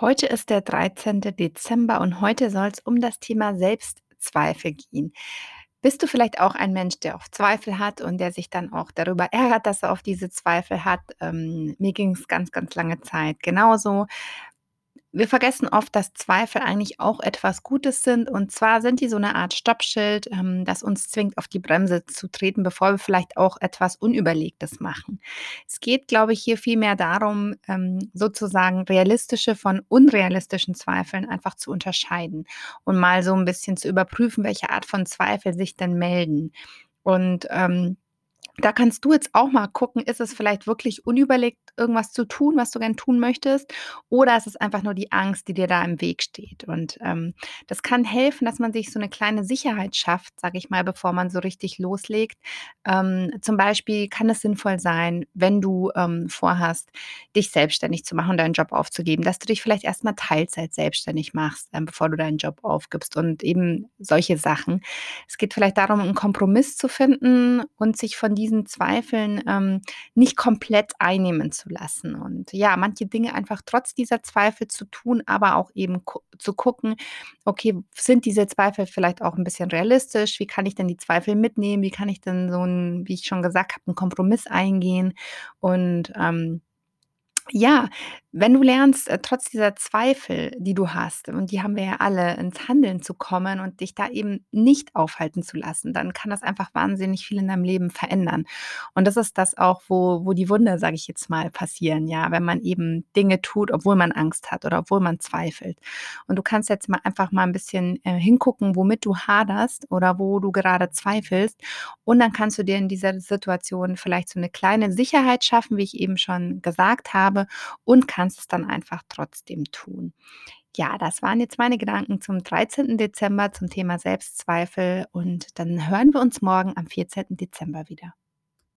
Heute ist der 13. Dezember und heute soll es um das Thema Selbstzweifel gehen. Bist du vielleicht auch ein Mensch, der oft Zweifel hat und der sich dann auch darüber ärgert, dass er oft diese Zweifel hat? Ähm, mir ging es ganz, ganz lange Zeit genauso. Wir vergessen oft, dass Zweifel eigentlich auch etwas Gutes sind. Und zwar sind die so eine Art Stoppschild, ähm, das uns zwingt, auf die Bremse zu treten, bevor wir vielleicht auch etwas Unüberlegtes machen. Es geht, glaube ich, hier vielmehr darum, ähm, sozusagen realistische von unrealistischen Zweifeln einfach zu unterscheiden und mal so ein bisschen zu überprüfen, welche Art von Zweifel sich denn melden. Und ähm, da kannst du jetzt auch mal gucken, ist es vielleicht wirklich unüberlegt, irgendwas zu tun, was du gern tun möchtest, oder ist es einfach nur die Angst, die dir da im Weg steht? Und ähm, das kann helfen, dass man sich so eine kleine Sicherheit schafft, sage ich mal, bevor man so richtig loslegt. Ähm, zum Beispiel kann es sinnvoll sein, wenn du ähm, vorhast, dich selbstständig zu machen und deinen Job aufzugeben, dass du dich vielleicht erstmal Teilzeit selbstständig machst, ähm, bevor du deinen Job aufgibst und eben solche Sachen. Es geht vielleicht darum, einen Kompromiss zu finden und sich von diesen Zweifeln ähm, nicht komplett einnehmen zu lassen. Und ja, manche Dinge einfach trotz dieser Zweifel zu tun, aber auch eben zu gucken, okay, sind diese Zweifel vielleicht auch ein bisschen realistisch? Wie kann ich denn die Zweifel mitnehmen? Wie kann ich denn so ein, wie ich schon gesagt habe, einen Kompromiss eingehen? Und ähm, ja, wenn du lernst, äh, trotz dieser Zweifel, die du hast, und die haben wir ja alle, ins Handeln zu kommen und dich da eben nicht aufhalten zu lassen, dann kann das einfach wahnsinnig viel in deinem Leben verändern. Und das ist das auch, wo, wo die Wunder, sage ich jetzt mal, passieren, ja, wenn man eben Dinge tut, obwohl man Angst hat oder obwohl man zweifelt. Und du kannst jetzt mal einfach mal ein bisschen äh, hingucken, womit du haderst oder wo du gerade zweifelst. Und dann kannst du dir in dieser Situation vielleicht so eine kleine Sicherheit schaffen, wie ich eben schon gesagt habe, und kannst kannst es dann einfach trotzdem tun. Ja, das waren jetzt meine Gedanken zum 13. Dezember zum Thema Selbstzweifel und dann hören wir uns morgen am 14. Dezember wieder.